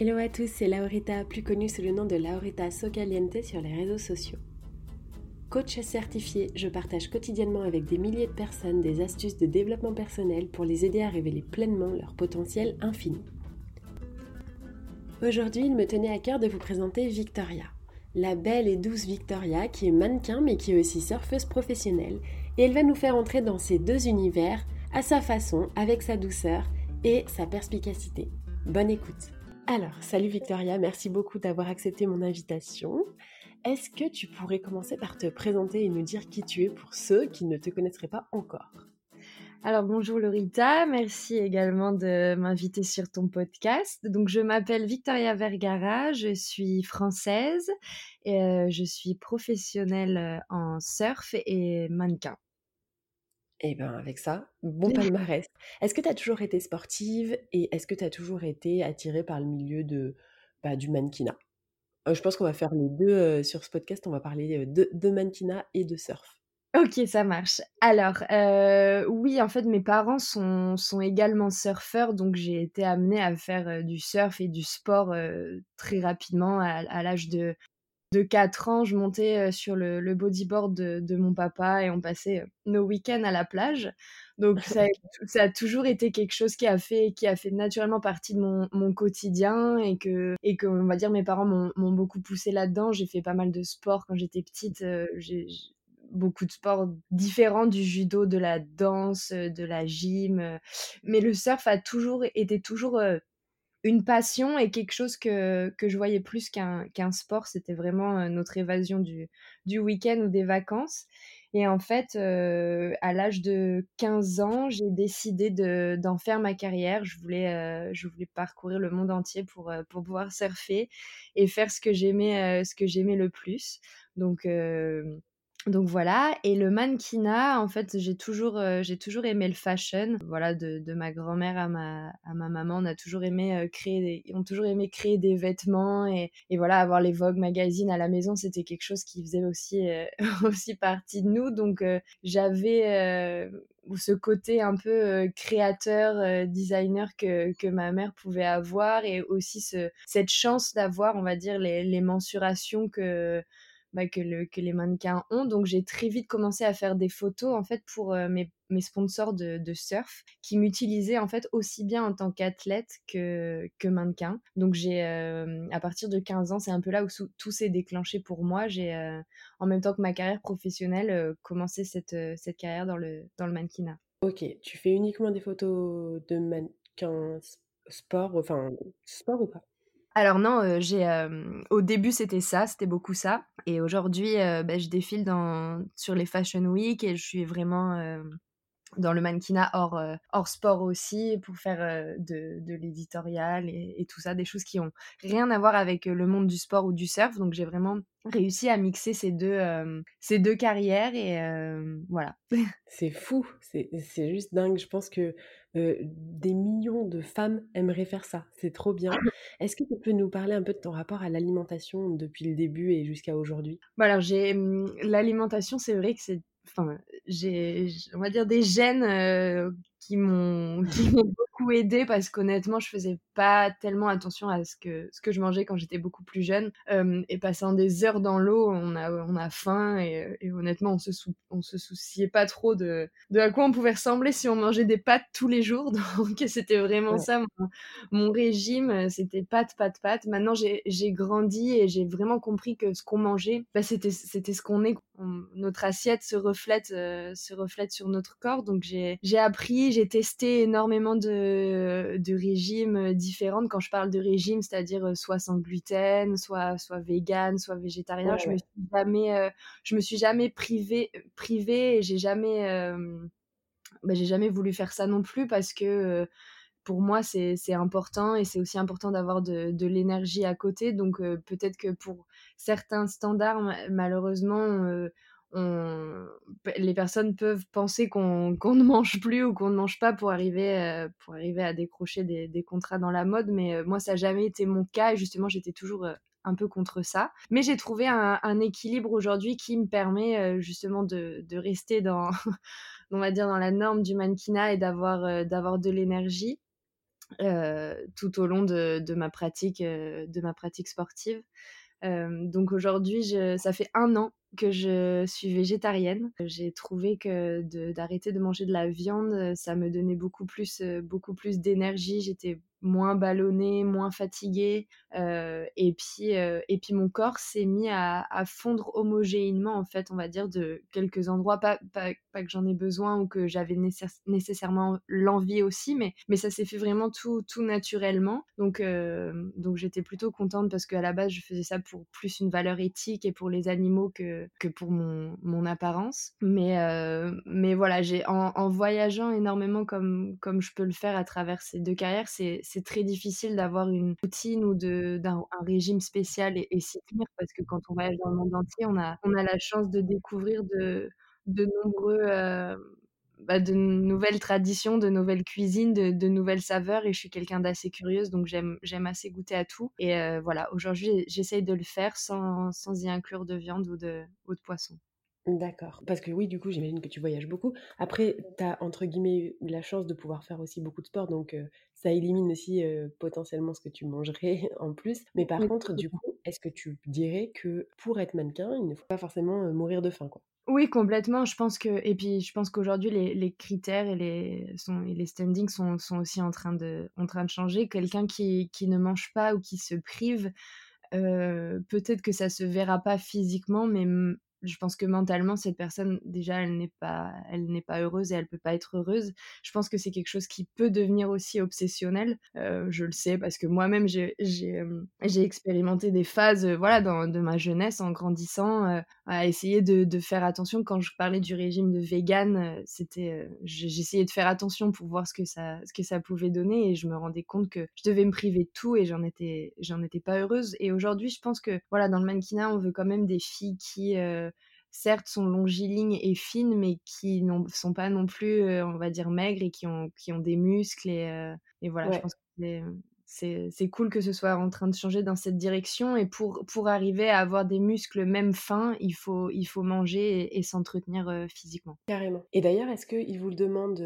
Hello à tous, c'est Laurita, plus connue sous le nom de Laurita Socaliente sur les réseaux sociaux. Coach certifié, je partage quotidiennement avec des milliers de personnes des astuces de développement personnel pour les aider à révéler pleinement leur potentiel infini. Aujourd'hui, il me tenait à cœur de vous présenter Victoria, la belle et douce Victoria qui est mannequin mais qui est aussi surfeuse professionnelle et elle va nous faire entrer dans ces deux univers à sa façon, avec sa douceur et sa perspicacité. Bonne écoute. Alors, salut Victoria, merci beaucoup d'avoir accepté mon invitation. Est-ce que tu pourrais commencer par te présenter et nous dire qui tu es pour ceux qui ne te connaisseraient pas encore? Alors bonjour Lorita, merci également de m'inviter sur ton podcast. Donc je m'appelle Victoria Vergara, je suis française et euh, je suis professionnelle euh, en surf et mannequin. Eh bien, avec ça, bon palmarès. Est-ce que tu as toujours été sportive et est-ce que tu as toujours été attirée par le milieu de, bah, du mannequinat? Euh, Je pense qu'on va faire les deux euh, sur ce podcast, on va parler euh, de, de mannequinat et de surf. Ok, ça marche. Alors, oui, en fait, mes parents sont, sont également surfeurs, donc j'ai été amenée à faire du surf et du sport très rapidement à l'âge de de 4 ans, je montais sur le, bodyboard de, mon papa et on passait nos week-ends à la plage. Donc ça, a toujours été quelque chose qui a fait, qui a fait naturellement partie de mon, quotidien et que, et que, on va dire, mes parents m'ont beaucoup poussé là-dedans. J'ai fait pas mal de sport quand j'étais petite. J'ai beaucoup de sports différents du judo, de la danse, de la gym. Mais le surf a toujours été toujours une passion et quelque chose que, que je voyais plus qu'un sport. C'était vraiment euh, notre évasion du, du week-end ou des vacances. Et en fait, euh, à l'âge de 15 ans, j'ai décidé de, d'en faire ma carrière. Je voulais, euh, je voulais parcourir le monde entier pour, pour pouvoir surfer et faire ce que j'aimais, ce que j'aimais le plus. Donc, donc voilà, et le mannequinat, en fait, j'ai toujours, euh, j'ai toujours aimé le fashion. Voilà, de, de ma grand-mère à ma, à ma maman, on a toujours aimé euh, créer, des, toujours aimé créer des vêtements et, et voilà, avoir les Vogue magazines à la maison, c'était quelque chose qui faisait aussi, euh, aussi partie de nous. Donc j'avais ce côté un peu créateur, designer que, que ma mère pouvait avoir et aussi ce, cette chance d'avoir, on va dire, les, les mensurations que bah, que, le, que, les mannequins ont. Donc j'ai très vite commencé à faire des photos en fait pour euh, mes, sponsors de, de, surf qui m'utilisaient en fait aussi bien en tant qu'athlète que, que mannequin. Donc j'ai euh, à partir de 15 ans, c'est un peu là où tout s'est déclenché pour moi. J'ai euh, en même temps que ma carrière professionnelle commencé cette, cette carrière dans le, dans le mannequinat. Ok, tu fais uniquement des photos de mannequins sport, enfin sport ou pas? Alors non, j'ai au début c'était ça, c'était beaucoup ça, et aujourd'hui bah, je défile dans sur les Fashion Week et je suis vraiment dans le mannequinat hors, euh, hors sport aussi, pour faire euh, de, de l'éditorial et, tout ça, des choses qui ont rien à voir avec euh, le monde du sport ou du surf. Donc j'ai vraiment réussi à mixer ces deux, ces deux carrières et voilà. C'est fou, c'est juste dingue. Je pense que des millions de femmes aimeraient faire ça. C'est trop bien. Est-ce que tu peux nous parler un peu de ton rapport à l'alimentation depuis le début et jusqu'à aujourd'hui? Bon, Alors j'ai hum, l'alimentation, c'est vrai que c'est enfin, j'ai, on va dire des gènes euh, qui m'ont beaucoup aidé parce qu'honnêtement, je faisais pas tellement attention à ce que, ce que je mangeais quand j'étais beaucoup plus jeune. et passant des heures dans l'eau, on a, on a faim et, honnêtement, on se, on se souciait pas trop de, de à quoi on pouvait ressembler si on mangeait des pâtes tous les jours. Donc, c'était vraiment ça mon, régime. C'était pâtes, pâtes, pâtes. Maintenant, j'ai grandi et j'ai vraiment compris que ce qu'on mangeait, bah, c'était ce qu'on est. notre assiette se reflète, euh, se reflète sur notre corps. Donc, j'ai appris, j'ai testé énormément de, de régimes différents. Quand je parle de régime, c'est-à-dire euh, soit sans gluten, soit, soit vegan, soit végétarien, je, Me suis jamais, euh, je me suis jamais privée, privée et j'ai jamais, euh, bah, j'ai jamais voulu faire ça non plus parce que pour moi, c'est important et c'est aussi important d'avoir de, de l'énergie à côté. Donc, peut-être que pour certains standards, malheureusement, les personnes peuvent penser qu'on ne mange plus ou qu'on ne mange pas pour arriver, euh, pour arriver à décrocher des, des, contrats dans la mode, mais euh, moi, ça n'a jamais été mon cas et justement, j'étais toujours euh, un peu contre ça. Mais j'ai trouvé un, un équilibre aujourd'hui qui me permet justement de, de, rester dans, on va dire, dans la norme du mannequinat et d'avoir d'avoir de l'énergie. Tout au long de, de ma pratique de ma pratique sportive donc aujourd'hui ça fait un an que je suis végétarienne. J'ai trouvé que d'arrêter de, manger de la viande, ça me donnait beaucoup plus, beaucoup plus d'énergie. J'étais moins ballonnée, moins fatiguée. Euh, et, puis, euh, et puis mon corps s'est mis à, fondre homogénément, en fait, on va dire, de quelques endroits. Pas, pas, que j'en ai besoin ou que j'avais nécessairement l'envie aussi, mais, mais ça s'est fait vraiment tout, tout naturellement. Donc, euh, donc j'étais plutôt contente parce qu'à la base, je faisais ça pour plus une valeur éthique et pour les animaux que, que pour mon, mon apparence. Mais, mais voilà, en, en, voyageant énormément comme, comme je peux le faire à travers ces deux carrières, c'est très difficile d'avoir une routine ou d'un un régime spécial et, s'y tenir parce que quand on voyage dans le monde entier, on a, on a la chance de découvrir de, de nombreux... Euh, bah, de nouvelles traditions, de nouvelles cuisines, de, nouvelles saveurs et je suis quelqu'un d'assez curieuse donc j'aime assez goûter à tout et euh, voilà aujourd'hui j'essaye de le faire sans, sans, y inclure de viande ou de, ou de poisson. D'accord. Parce que oui, du coup, j'imagine que tu voyages beaucoup. Après, tu as, entre guillemets, la chance de pouvoir faire aussi beaucoup de sport, donc ça élimine aussi potentiellement ce que tu mangerais en plus. Mais par contre, du coup, est-ce que tu dirais que pour être mannequin, il ne faut pas forcément mourir de faim, quoi? Oui, complètement. Je pense que et puis je pense qu'aujourd'hui les, les, critères et les sont, et les standings sont, sont, aussi en train de en train de changer. Quelqu'un qui, qui ne mange pas ou qui se prive, peut-être que ça se verra pas physiquement, mais je pense que mentalement cette personne déjà elle n'est pas elle n'est pas heureuse et elle peut pas être heureuse. Je pense que c'est quelque chose qui peut devenir aussi obsessionnel euh, je le sais parce que moi-même j'ai j'ai euh, expérimenté des phases euh, voilà dans de ma jeunesse en grandissant à essayer de, de, faire attention. Quand je parlais du régime de vegan c'était j'essayais de faire attention pour voir ce que ça ce que ça pouvait donner et je me rendais compte que je devais me priver de tout et j'en étais j'en étais pas heureuse. Et aujourd'hui je pense que voilà dans le mannequinat on veut quand même des filles qui certes sont longilignes et fines, mais qui ne sont pas non plus, euh, on va dire, maigres et qui ont, qui ont des muscles. Et, euh, et voilà, je pense que c'est cool que ce soit en train de changer dans cette direction. Et pour, pour arriver à avoir des muscles même fins, il faut, il faut manger et, s'entretenir euh, physiquement. Carrément. Et d'ailleurs, est-ce qu'il vous le demande,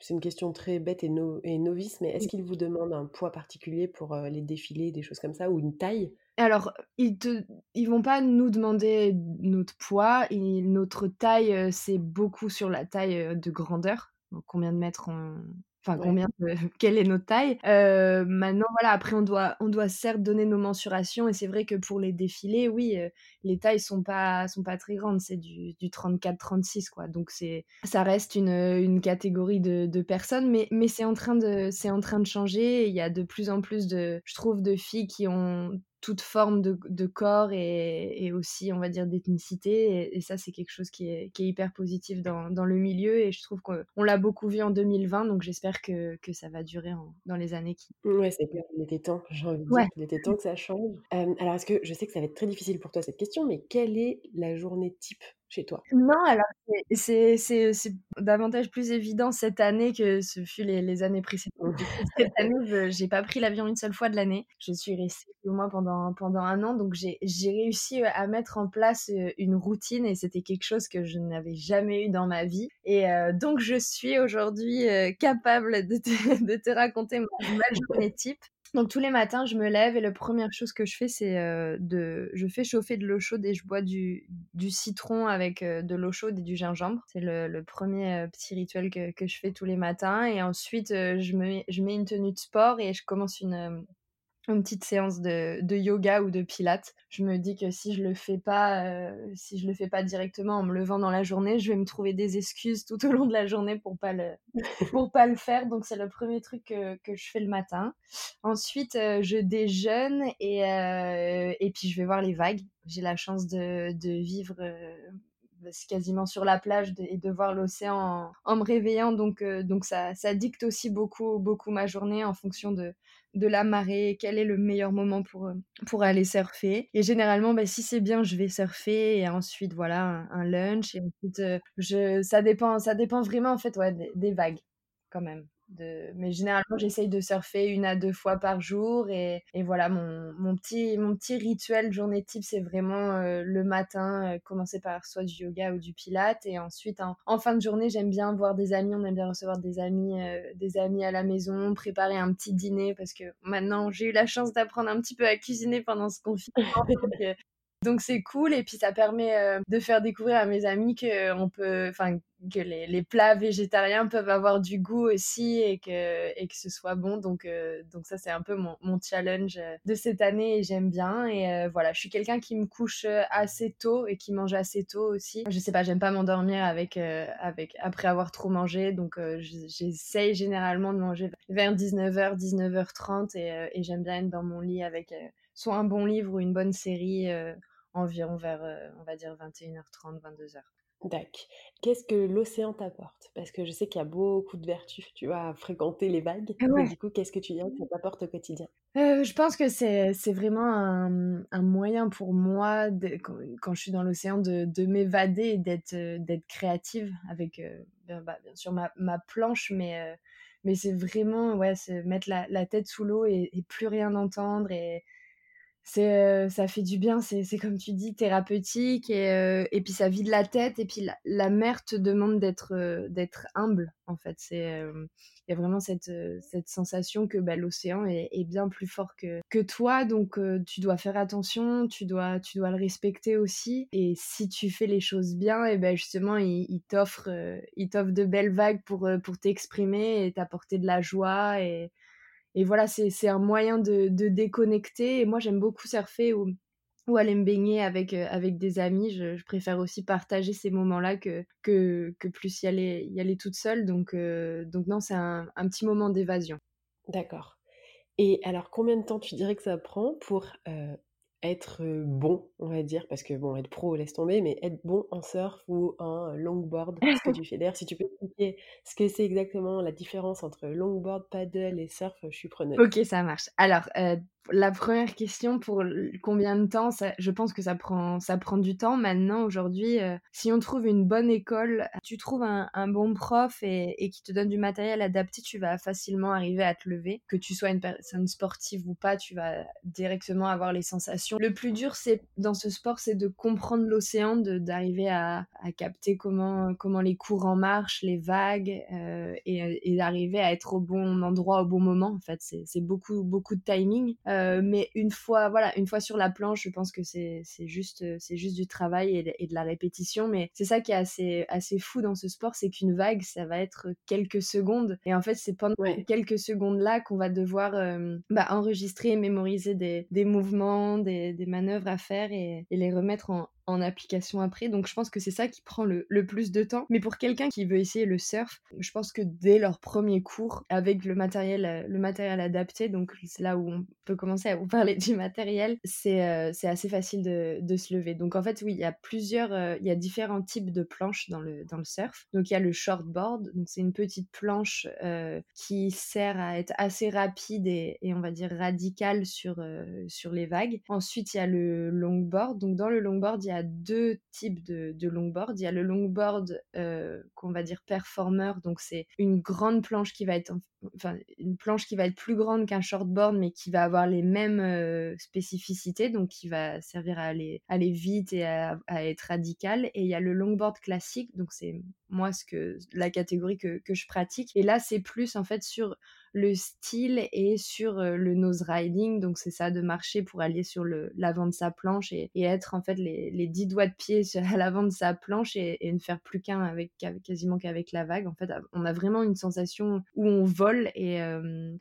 c'est une question très bête et, et novice, mais est-ce qu'il vous demande un poids particulier pour les défilés, des choses comme ça, ou une taille? Alors, ils te, ils vont pas nous demander notre poids, et notre taille, c'est beaucoup sur la taille de grandeur. Donc, combien de mètres on, enfin combien quelle est notre taille. Euh, maintenant voilà, après on doit on doit certes donner nos mensurations et c'est vrai que pour les défilés, oui, euh, les tailles sont pas sont pas très grandes, c'est du, du 34-36 quoi. Donc c'est ça reste une, une catégorie de, de personnes, mais mais c'est en train de c'est en train de changer. Il y a de plus en plus de je trouve de filles qui ont toute forme de, corps et, aussi, on va dire, d'ethnicité. Et, ça, c'est quelque chose qui est, hyper positif dans, le milieu. Et je trouve qu'on l'a beaucoup vu en 2020, donc j'espère que, ça va durer dans les années qui. Ouais, c'est clair. Il était temps, j'ai envie de dire. Il était temps que ça change. alors, est-ce que je sais que ça va être très difficile pour toi cette question, mais quelle est la journée type chez toi? Non, alors c'est davantage plus évident cette année que ce fut les, années précédentes. cette année, j'ai pas pris l'avion une seule fois de l'année. Je suis restée au moins pendant, pendant un an, donc j'ai réussi à mettre en place une routine et c'était quelque chose que je n'avais jamais eu dans ma vie. Et donc je suis aujourd'hui capable de te, de te raconter ma, ma journée type. Donc tous les matins, je me lève et la première chose que je fais, c'est euh, de, je fais chauffer de l'eau chaude et je bois du, du citron avec euh, de l'eau chaude et du gingembre. C'est le, premier euh, petit rituel que, que, je fais tous les matins. Et ensuite, je, me, je mets une tenue de sport et je commence une, une petite séance de, de, yoga ou de pilates. Je me dis que si je le fais pas, euh, si je le fais pas directement en me levant dans la journée, je vais me trouver des excuses tout au long de la journée pour pas le pour pas le faire. Donc c'est le premier truc que, que, je fais le matin. Ensuite, euh, je déjeune et euh, et puis je vais voir les vagues. J'ai la chance de, de vivre quasiment sur la plage et de voir l'océan en, me réveillant. Donc, donc ça, ça dicte aussi beaucoup, beaucoup ma journée en fonction de, de la marée, quel est le meilleur moment pour, euh, pour aller surfer. Et généralement, bah, si c'est bien, je vais surfer et ensuite, voilà, un, lunch. Et ensuite, euh, je, ça, dépend, ça dépend vraiment, en fait, ouais, des vagues, quand même. Mais généralement, j'essaye de surfer une à deux fois par jour. Et, voilà, mon, petit, mon petit rituel journée type, c'est vraiment euh, le matin, euh, commencer par soit du yoga ou du pilate. Et ensuite, en, fin de journée, j'aime bien voir des amis. On aime bien recevoir des amis, euh, des amis à la maison, préparer un petit dîner. Parce que maintenant, j'ai eu la chance d'apprendre un petit peu à cuisiner pendant ce confinement. Donc c'est cool et puis ça permet euh, de faire découvrir à mes amis que on peut, enfin que les, plats végétariens peuvent avoir du goût aussi et que et que ce soit bon. Donc euh, donc ça c'est un peu mon, challenge euh, de cette année et j'aime bien et voilà je suis quelqu'un qui me couche assez tôt et qui mange assez tôt aussi. Je sais pas j'aime pas m'endormir avec avec après avoir trop mangé donc j'essaye généralement de manger vers 19h 19h30 et, j'aime bien être dans mon lit avec soit un bon livre ou une bonne série euh, environ vers, euh, on va dire, 21h30, 22h. D'accord. Qu'est-ce que l'océan t'apporte? Parce que je sais qu'il y a beaucoup de vertus, tu vois, à fréquenter les vagues. Ah du coup, qu'est-ce que tu dirais que ça t'apporte au quotidien? Euh, Je pense que c'est, vraiment un, un, moyen pour moi, de, quand, je suis dans l'océan, de, de m'évader et d'être, d'être créative avec, bien, bah, bien, sûr, ma, ma planche, mais, mais c'est vraiment ouais, mettre la, la tête sous l'eau et, et, plus rien entendre et c'est ça fait du bien c'est comme tu dis thérapeutique et, et puis ça vide la tête et puis la, mer te demande d'être d'être humble en fait. Il y a vraiment cette, cette sensation que bah, l'océan est, bien plus fort que, que toi. Donc tu dois faire attention tu dois tu dois le respecter aussi. Et si tu fais les choses bien et ben justement il, il t'offre de belles vagues pour pour t'exprimer et t'apporter de la joie et voilà, c'est un moyen de, déconnecter. Et moi, j'aime beaucoup surfer ou, ou aller me baigner avec, euh, avec des amis. Je, préfère aussi partager ces moments-là que, que, que, plus y aller, y aller toute seule. Donc, euh, donc non, c'est un, petit moment d'évasion. D'accord. Et alors, combien de temps tu dirais que ça prend pour euh, être bon, on va dire, parce que bon, être pro, laisse tomber, mais être bon en surf ou en longboard, ce que tu fais. D'ailleurs, si tu peux expliquer ce que c'est exactement la différence entre longboard, paddle et surf, je suis preneuse. Ok, ça marche. Alors, la première question pour combien de temps Je pense que ça prend, ça prend du temps. Maintenant, aujourd'hui, euh, si on trouve une bonne école, tu trouves un, bon prof et, qui te donne du matériel adapté, tu vas facilement arriver à te lever. Que tu sois une personne sportive ou pas, tu vas directement avoir les sensations. Le plus dur, c'est dans ce sport, c'est de comprendre l'océan, d'arriver à, capter comment, comment les courants marchent, les vagues, euh, et, d'arriver à être au bon endroit au bon moment. En fait, c'est beaucoup, beaucoup de timing. Euh, euh, mais une fois, voilà, une fois sur la planche, je pense que c'est juste, euh, c'est juste du travail et, de la répétition. Mais c'est ça qui est assez, assez fou dans ce sport, c'est qu'une vague, ça va être quelques secondes. Et en fait, c'est pendant quelques secondes-là qu'on va devoir euh, bah, enregistrer et mémoriser des, des mouvements, des, des, manœuvres à faire et, les remettre en, en application après. Donc je pense que c'est ça qui prend le, le, plus de temps. Mais pour quelqu'un qui veut essayer le surf, je pense que dès leur premier cours, avec le matériel, le matériel adapté, donc c'est là où on peut commencer à vous parler du matériel, c'est c'est assez facile de, de, se lever. Donc en fait, oui, il y a plusieurs, il y a différents types de planches dans le, dans le surf. Donc il y a le shortboard, donc c'est une petite planche qui sert à être assez rapide et, et on va dire radicale sur, sur les vagues. Ensuite, il y a le longboard. Donc dans le longboard, il y a deux types de, longboard. Il y a le longboard qu'on va dire performer, donc c'est une grande planche qui va être enfin une planche qui va être plus grande qu'un shortboard mais qui va avoir les mêmes spécificités. Donc qui va servir à aller, aller vite et à, être radical. Et il y a le longboard classique. Donc c'est moi ce que la catégorie que, que je pratique. Et là c'est plus en fait sur le style et sur le nose riding. Donc, c'est ça de marcher pour aller sur l'avant de sa planche et, être en fait les, 10 doigts de pied à l'avant de sa planche et, ne faire plus qu'un avec, quasiment qu'avec la vague. En fait, on a vraiment une sensation où on vole et,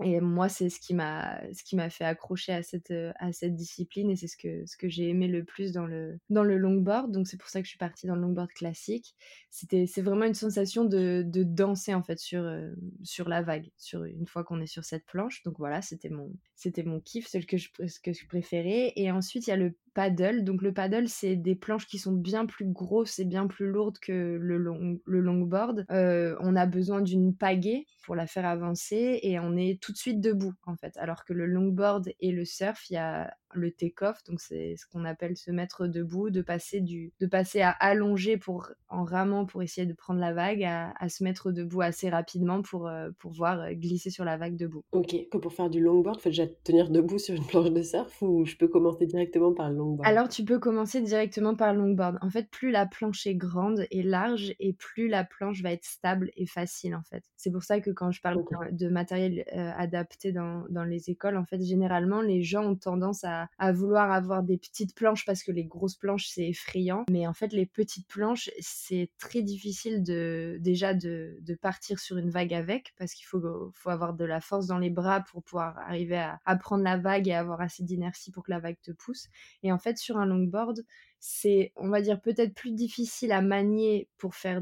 et moi, c'est ce qui m'a fait accrocher à cette, à cette discipline et c'est ce que, ce que j'ai aimé le plus dans le, dans le longboard. Donc, c'est pour ça que je suis partie dans le longboard classique. C'était, c'est vraiment une sensation de, de danser en fait sur, sur la vague, sur une fois qu'on est sur cette planche. Donc voilà, c'était mon, c'était mon kiff, celle que je, que je préférais. Et ensuite, il y a le paddle. Donc le paddle, c'est des planches qui sont bien plus grosses et bien plus lourdes que le, long, le longboard. Euh, on a besoin d'une pagaie pour la faire avancer et on est tout de suite debout en fait. Alors que le longboard et le surf, il y a le take-off, donc c'est ce qu'on appelle se mettre debout, de passer, du, de passer à allonger pour, en ramant pour essayer de prendre la vague, à, se mettre debout assez rapidement pour, euh, pouvoir euh, glisser sur la vague debout. Ok, que pour faire du longboard, faut déjà tenir debout sur une planche de surf ou je peux commencer directement par le longboard? Alors tu peux commencer directement par le longboard. En fait, plus la planche est grande et large et plus la planche va être stable et facile en fait. C'est pour ça que quand je parle de matériel euh, adapté dans, dans les écoles, en fait, généralement, les gens ont tendance à à, vouloir avoir des petites planches parce que les grosses planches c'est effrayant. Mais en fait, les petites planches, c'est très difficile de déjà de, de, partir sur une vague avec parce qu'il faut, faut avoir de la force dans les bras pour pouvoir arriver à, à prendre la vague et avoir assez d'inertie pour que la vague te pousse. Et en fait, sur un longboard, c'est, on va dire, peut-être plus difficile à manier pour faire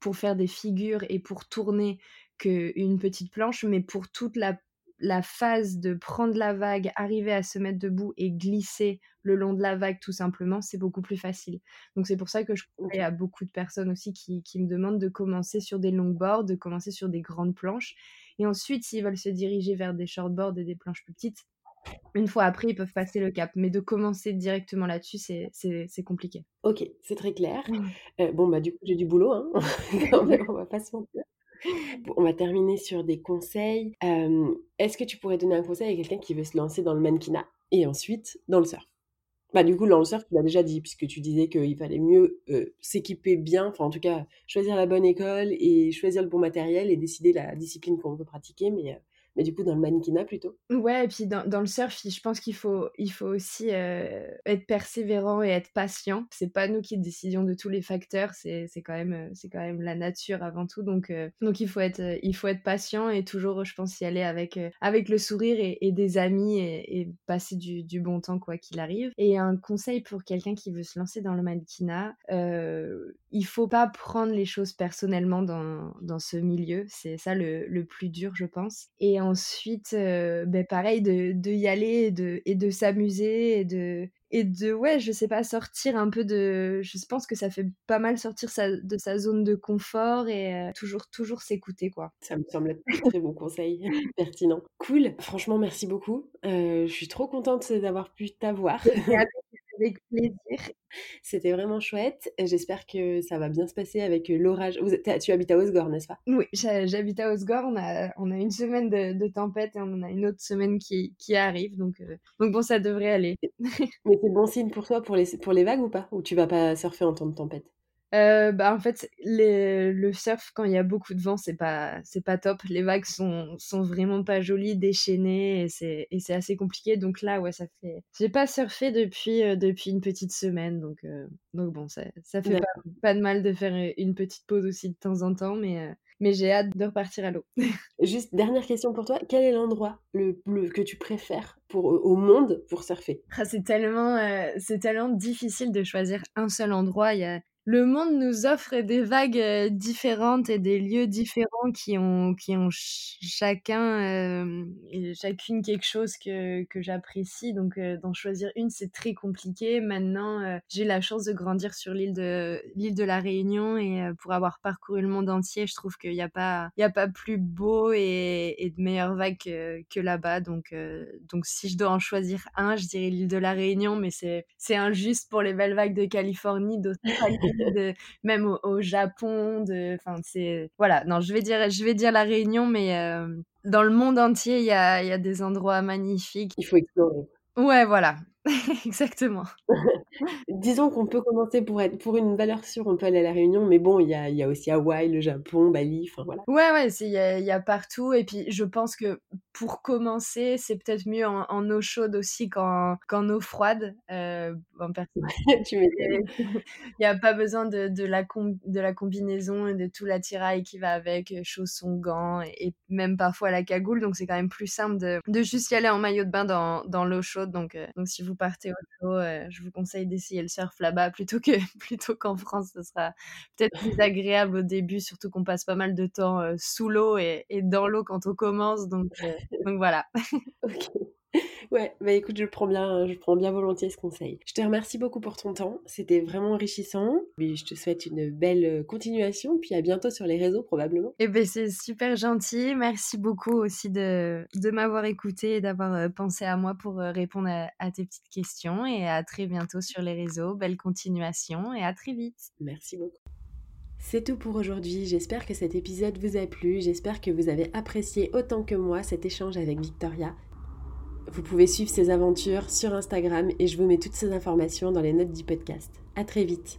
pour faire des figures et pour tourner qu'une petite planche, mais pour toute la la phase de prendre la vague, arriver à se mettre debout et glisser le long de la vague tout simplement, c'est beaucoup plus facile. Donc c'est pour ça que je connais à beaucoup de personnes aussi qui, me demandent de commencer sur des longboards, de commencer sur des grandes planches. Et ensuite, s'ils veulent se diriger vers des shortboards et des planches plus petites, une fois après, ils peuvent passer le cap. Mais de commencer directement là-dessus, c'est compliqué. Ok, c'est très clair. Euh, bon, bah du coup, j'ai du boulot, hein. on va pas se mentir. On va terminer sur des conseils. Est-ce que tu pourrais donner un conseil à quelqu'un qui veut se lancer dans le mannequinat et ensuite dans le surf? Bah, du coup, dans le surf, tu l'as déjà dit, puisque tu disais qu'il fallait mieux s'équiper bien, enfin en tout cas choisir la bonne école et choisir le bon matériel et décider la discipline qu'on veut pratiquer. Mais mais du coup dans le mannequinat plutôt? Ouais, et puis dans, le surf, je pense qu'il faut, il faut aussi euh, être persévérant et être patient. C'est pas nous qui décidons de tous les facteurs, c'est quand même euh, quand même la nature avant tout. Donc euh, donc il faut être il faut être patient et toujours, je pense, y aller avec avec le sourire et, des amis et, passer du, bon temps quoi qu'il arrive. Et un conseil pour quelqu'un qui veut se lancer dans le mannequinat, il faut pas prendre les choses personnellement dans, dans ce milieu. C'est ça le, le plus dur, je pense. Ensuite, ben pareil, de, de, y aller et de, et de s'amuser et de, et de, ouais, je sais pas, sortir un peu de. Je pense que ça fait pas mal sortir sa, de sa zone de confort et toujours, toujours s'écouter, quoi. Ça me semble être un très bon conseil, pertinent. Cool, franchement, merci beaucoup. je suis trop contente d'avoir pu t'avoir. Avec plaisir. C'était vraiment chouette. J'espère que ça va bien se passer avec l'orage. Tu habites à Osgore, n'est-ce pas? Oui, j'habite à Osgore. On a, on a une semaine de, tempête et on en a une autre semaine qui, qui arrive. Donc, euh, donc bon, ça devrait aller. Mais c'est bon signe pour toi pour les, pour les vagues ou pas? Ou tu vas pas surfer en temps de tempête? Euh, bah en fait le surf quand il y a beaucoup de vent c'est pas c'est pas top. Les vagues sont sont vraiment pas jolies déchaînées et c'est et c'est assez compliqué. Donc là ouais ça fait j'ai pas surfé depuis euh, depuis une petite semaine. Donc euh, donc bon ça ça fait pas, pas, de mal de faire une petite pause aussi de temps en temps mais mais j'ai hâte de repartir à l'eau. Juste dernière question pour toi, quel est l'endroit le, que tu préfères pour, au monde pour surfer? Ah, C'est tellement, c'est tellement difficile de choisir un seul endroit. Il y a le monde nous offre des vagues différentes et des lieux différents qui ont, qui ont chacun et chacune quelque chose que, que j'apprécie. Donc, d'en choisir une, c'est très compliqué. Maintenant, j'ai la chance de grandir sur l'île de, l'île de la Réunion et pour avoir parcouru le monde entier, je trouve qu'il n'y a, pas, il y a pas plus beau et, et de meilleures vagues que, que là-bas. Donc, donc, si je dois en choisir un, je dirais l'île de la Réunion, mais c'est, c'est injuste pour les belles vagues de Californie, d'Australie. même au, Japon, de, enfin c'est, voilà, non, je vais dire, je vais dire la Réunion, mais euh, dans le monde entier, il y a, y a des endroits magnifiques. Il faut explorer. Ouais, voilà, exactement. Disons qu'on peut commencer pour être pour une valeur sûre, on peut aller à la Réunion, mais bon, il y a, y a, aussi Hawaï, le Japon, Bali, enfin voilà. Ouais, ouais, il y a, y a, partout. Et puis je pense que pour commencer, c'est peut-être mieux en, eau chaude aussi qu'en eau froide. Euh, tu Il n'y a pas besoin de, de, la de la combinaison et de tout l'attirail qui va avec, euh, chaussons, gants et, même parfois la cagoule. Donc c'est quand même plus simple de, de, juste y aller en maillot de bain dans, dans l'eau chaude. Donc, euh, donc si vous partez au chaud, euh, je vous conseille d'essayer le surf là-bas plutôt que plutôt qu'en France. Ce sera peut-être plus agréable au début, surtout qu'on passe pas mal de temps sous l'eau et, et, dans l'eau quand on commence. Donc, donc voilà. ok. Ouais, bah écoute, je prends bien, je prends bien volontiers ce conseil. Je te remercie beaucoup pour ton temps, c'était vraiment enrichissant. Et je te souhaite une belle euh, continuation, puis à bientôt sur les réseaux probablement. Et eh ben c'est super gentil, merci beaucoup aussi de, de m'avoir écouté et d'avoir euh, pensé à moi pour euh, répondre à, tes petites questions. Et à très bientôt sur les réseaux, belle continuation et à très vite. Merci beaucoup. C'est tout pour aujourd'hui, j'espère que cet épisode vous a plu, j'espère que vous avez apprécié autant que moi cet échange avec Victoria vous pouvez suivre ses aventures sur Instagram et je vous mets toutes ces informations dans les notes du podcast. À très vite.